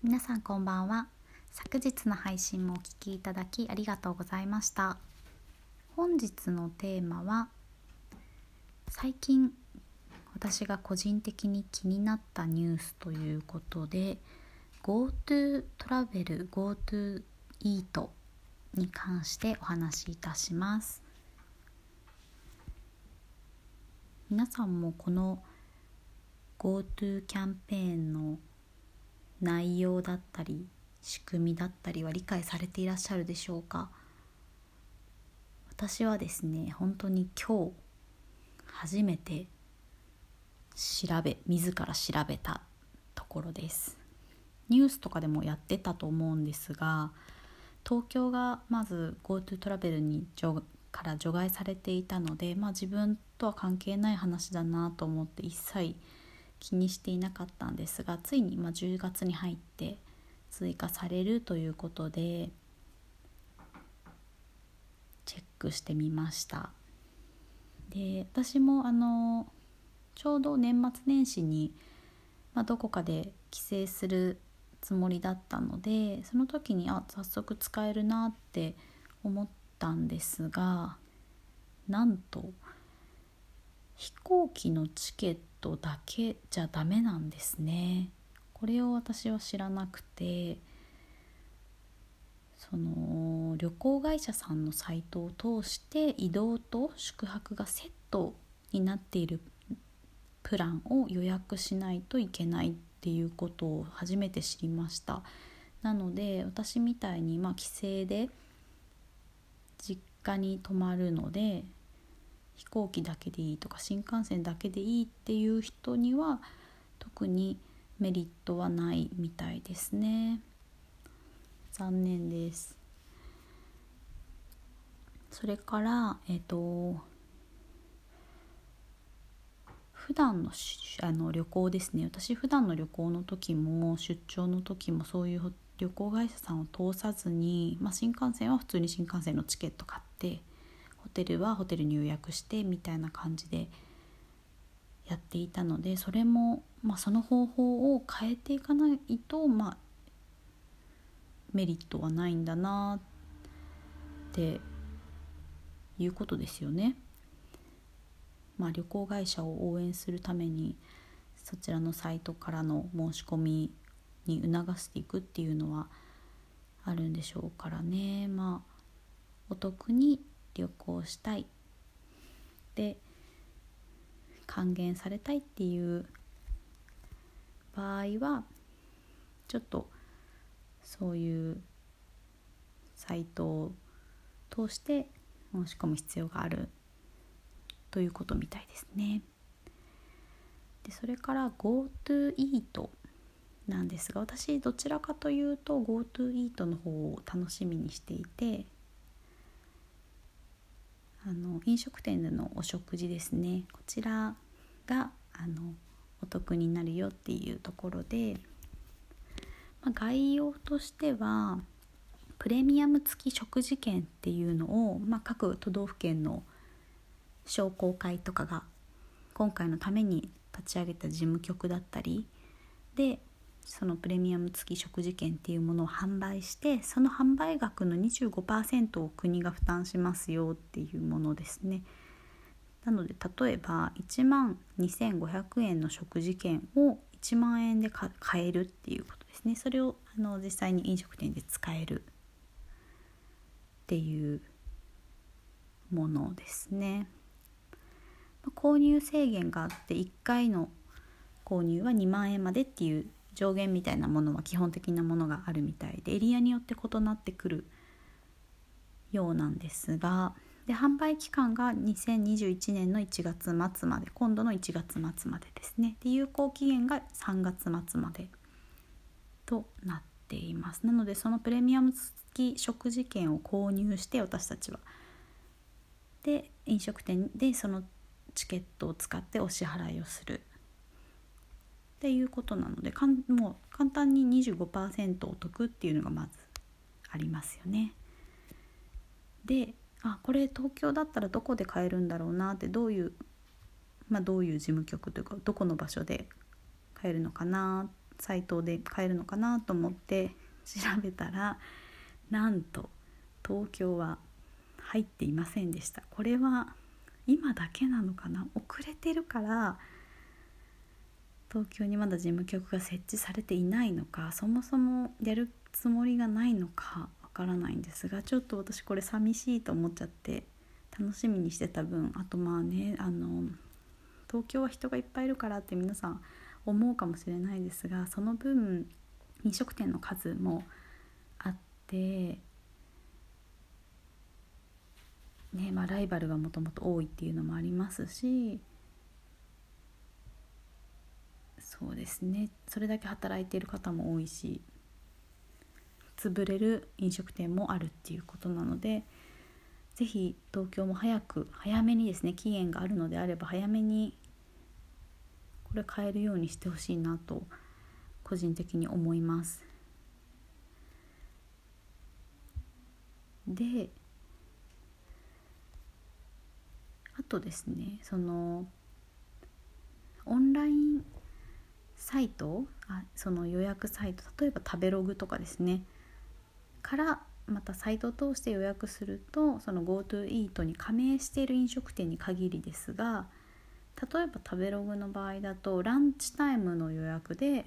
皆さんこんばんは。昨日の配信もお聴きいただきありがとうございました。本日のテーマは最近私が個人的に気になったニュースということで GoTo トラベル GoTo イートに関してお話しいたします。皆さんもこの GoTo キャンペーンの内容だったり仕組みだったりは理解されていらっしゃるでしょうか？私はですね本当に今日初めて調べ自ら調べたところです。ニュースとかでもやってたと思うんですが東京がまず GoTo トラベルにから除外されていたので、まあ、自分とは関係ない話だなと思って一切気にしていなかったんですがついにま10月に入って追加されるということでチェックしてみました。で私もあのちょうど年末年始に、まあ、どこかで帰省するつもりだったのでその時にあ早速使えるなって思ったんですがなんと飛行機のチケットだけじゃダメなんですね。これを私は知らなくてその旅行会社さんのサイトを通して移動と宿泊がセットになっているプランを予約しないといけないっていうことを初めて知りましたなので私みたいにまあ帰省で実家に泊まるので飛行機だけでいいとか新幹線だけでいいっていう人には特にメリットはないみたいですね。残念です。それからえっ、と普段のあの旅行ですね。私普段の旅行の時も出張の時もそういう旅行会社さんを通さずに、まあ、新幹線は普通に新幹線のチケット買ってホテルはホテルに予約してみたいな感じでやっていたのでそれも、まあ、その方法を変えていかないと、まあ、メリットはないんだなっていうことですよね。まあ、旅行会社を応援するためにそちらのサイトからの申し込みに促していくっていうのはあるんでしょうからねまあお得に旅行したいで還元されたいっていう場合はちょっとそういうサイトを通して申し込む必要があるということみたいですね。でそれから GoTo イートなんですが私どちらかというと GoTo イートの方を楽しみにしていてあの飲食店でのお食事ですね。こちらがあのお得になるよっていうところで、まあ、概要としてはプレミアム付き食事券っていうのを、まあ、各都道府県の商工会とかが今回のために立ち上げた事務局だったりでそのプレミアム付き食事券っていうものを販売してその販売額の25%を国が負担しますよっていうものですね。なので例えば1万2500円の食事券を1万円で買えるっていうことですねそれをあの実際に飲食店で使えるっていうものですね。購入制限があって1回の購入は2万円までっていう上限みたいなものは基本的なものがあるみたいでエリアによって異なってくるようなんですがで販売期間が2021年の1月末まで今度の1月末までですね。で有効期限が3月末までとなっています。なのでそのプレミアム付き食事券を購入して私たちは。で飲食店でそのチケットを使ってお支払いをする。っていうことなのでかんもう簡単に25%お得っていうのがまずありますよね。であこれ東京だったらどこで買えるんだろうなってどういうまあどういう事務局というかどこの場所で買えるのかなサイトで買えるのかなと思って調べたらなんと東京は入っていませんでしたこれは今だけなのかな？遅れてるから東京にまだ事務局が設置されていないのかそもそもやるつもりがないのかわからないんですがちょっと私これ寂しいと思っちゃって楽しみにしてた分あとまあねあの東京は人がいっぱいいるからって皆さん思うかもしれないですがその分飲食店の数もあってねまあ、ライバルがもともと多いっていうのもありますしそうですねそれだけ働いている方も多いし潰れる飲食店もあるっていうことなので是非東京も早く早めにですね期限があるのであれば早めにこれ変えるようにしてほしいなと個人的に思います。であとですねそのオンラインサイト？あその予約サイト例えば食べログとかですね。からまたサイトを通して予約するとその GoTo イートに加盟している飲食店に限りですが例えば食べログの場合だとランチタイムの予約で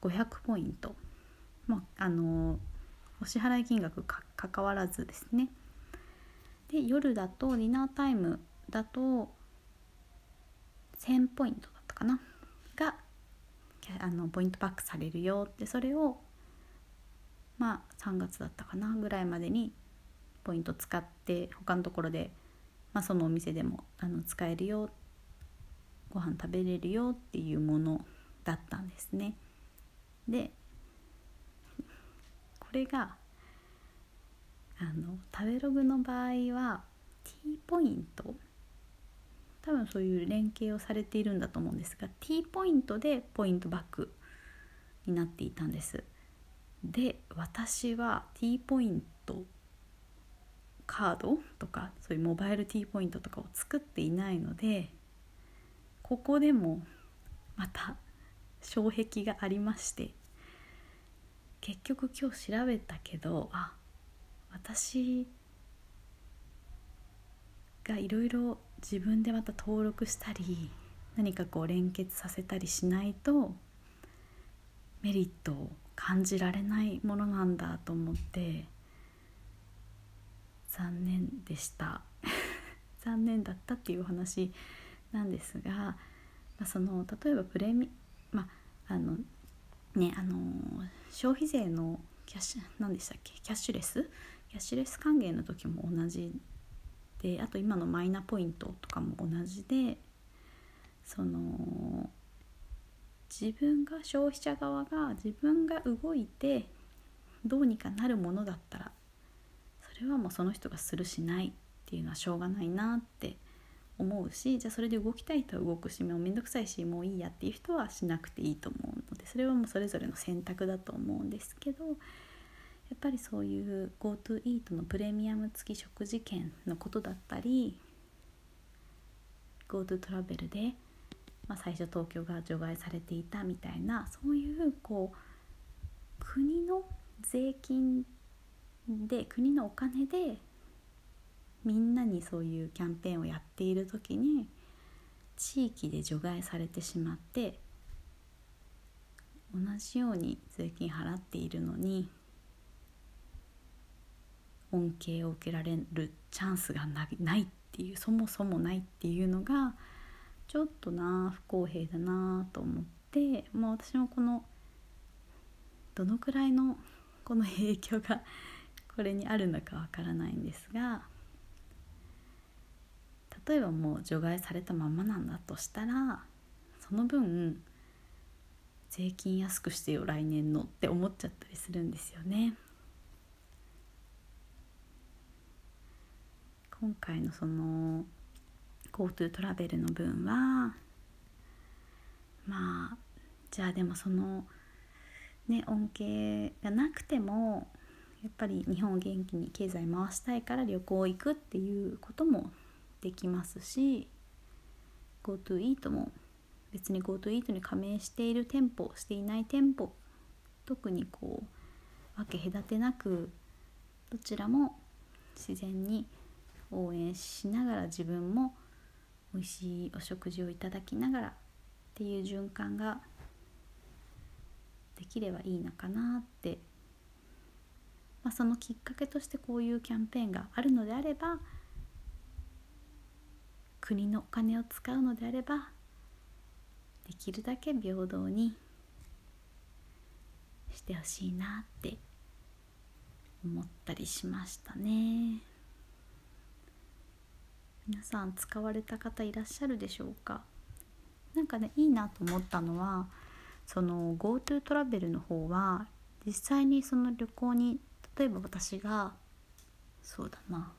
500ポイント、まあ、あのお支払い金額か関わらずですね。で夜だとディナータイムだと1000ポイントだったかな？があのポイントバックされるよってそれをまあ3月だったかなぐらいまでにポイント使って他のところで、まあ、そのお店でもあの使えるよご飯食べれるよっていうものだったんですね。でこれがあの食べログの場合は T ポイント多分そういう連携をされているんだと思うんですが T ポイントでポイントバックになっていたんです。で私は T ポイントカードとかそういうモバイル T ポイントとかを作っていないのでここでもまた障壁がありまして結局今日調べたけどあ私がいろいろ自分でまた登録したり何かこう連結させたりしないとメリットを感じられないものなんだと思って残念でした。残念だったっていうお話なんですが、まあ、その例えばプレミまああのねあの消費税のキャッシュ何でしたっけ？キャッシュレス？キャッシュレス還元の時も同じであと今のマイナポイントとかも同じでその自分が消費者側が自分が動いてどうにかなるものだったらそれはもうその人がするしないっていうのはしょうがないなって思うしじゃあそれで動きたい人は動くしもうめんどくさいしもういいやっていう人はしなくていいと思うのでそれはもうそれぞれの選択だと思うんですけどやっぱりそういう GoTo イートのプレミアム付き食事券のことだったり GoTo トラベルで、まあ、最初東京が除外されていたみたいなそういうこう国の税金で国のお金でみんなにそういうキャンペーンをやっている時に地域で除外されてしまって同じように税金払っているのに恩恵を受けられるチャンスがないっていうそもそもないっていうのがちょっとな不公平だなと思って、まあ、私もこのどのくらいのこの影響がこれにあるのかわからないんですが例えばもう除外されたままなんだとしたらその分税金安くしてよ来年のって思っちゃったりするんですよね。今回のその GoTo トラベルの分はまあじゃあでもそのね恩恵がなくてもやっぱり日本を元気に経済回したいから旅行行くっていうこともできますし GoTo イートも別に GoTo イートに加盟している店舗していない店舗特にこう分け隔てなくどちらも自然に応援しながら自分も美味しいお食事をいただきながらっていう循環ができればいいのかなって、まあ、そのきっかけとしてこういうキャンペーンがあるのであれば国のお金を使うのであればできるだけ平等にしてほしいなって思ったりしましたね。皆さん使われた方いらっしゃるでしょうか？なんかねいいなと思ったのはその GoTo トラベルの方は実際にその旅行に例えば私がそうだな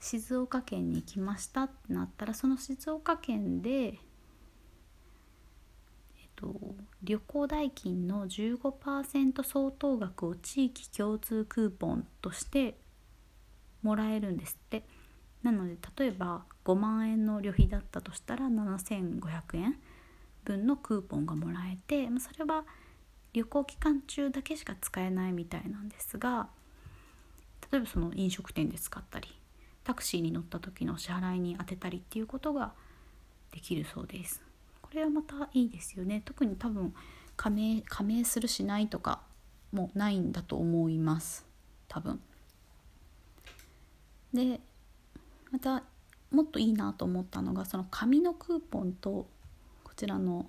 静岡県に行きましたってなったらその静岡県で、えっと、旅行代金の15%相当額を地域共通クーポンとしてもらえるんですって。なので例えば5万円の旅費だったとしたら7500円分のクーポンがもらえてそれは旅行期間中だけしか使えないみたいなんですが例えばその飲食店で使ったりタクシーに乗った時の支払いに充てたりっていうことができるそうです。これはまたいいですよね特に多分加盟加盟するしないとかもないんだと思います多分。でまたもっといいなと思ったのがその紙のクーポンとこちらの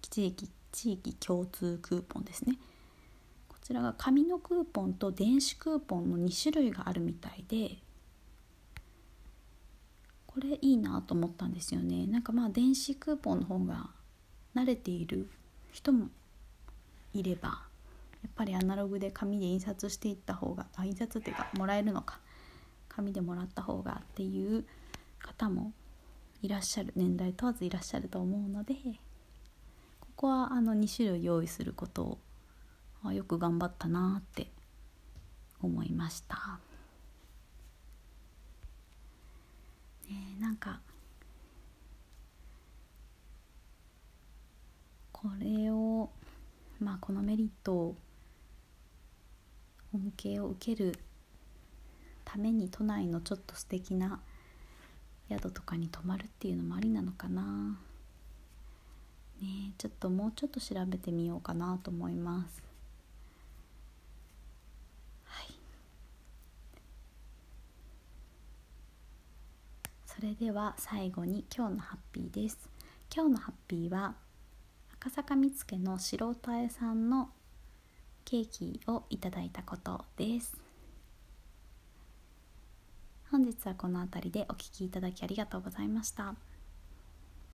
地域地域共通クーポンですね。こちらが紙のクーポンと電子クーポンの2種類があるみたいでこれいいなと思ったんですよね。なんかまあ電子クーポンの方が慣れている人もいればやっぱりアナログで紙で印刷していった方があ印刷っていうかもらえるのか。紙でもらった方がっていう方もいらっしゃる年代問わずいらっしゃると思うのでここはあの2種類用意することをよく頑張ったなって思いました。ね、なんかこれをまあこのメリットを恩恵を受けるために都内のちょっと素敵な宿とかに泊まるっていうのもありなのかな。ねちょっともうちょっと調べてみようかなと思います。はい。それでは最後に今日のハッピーです。今日のハッピーは赤坂見附の素人屋さんのケーキをいただいたことです。本日はこの辺りでお聴きいただきありがとうございました。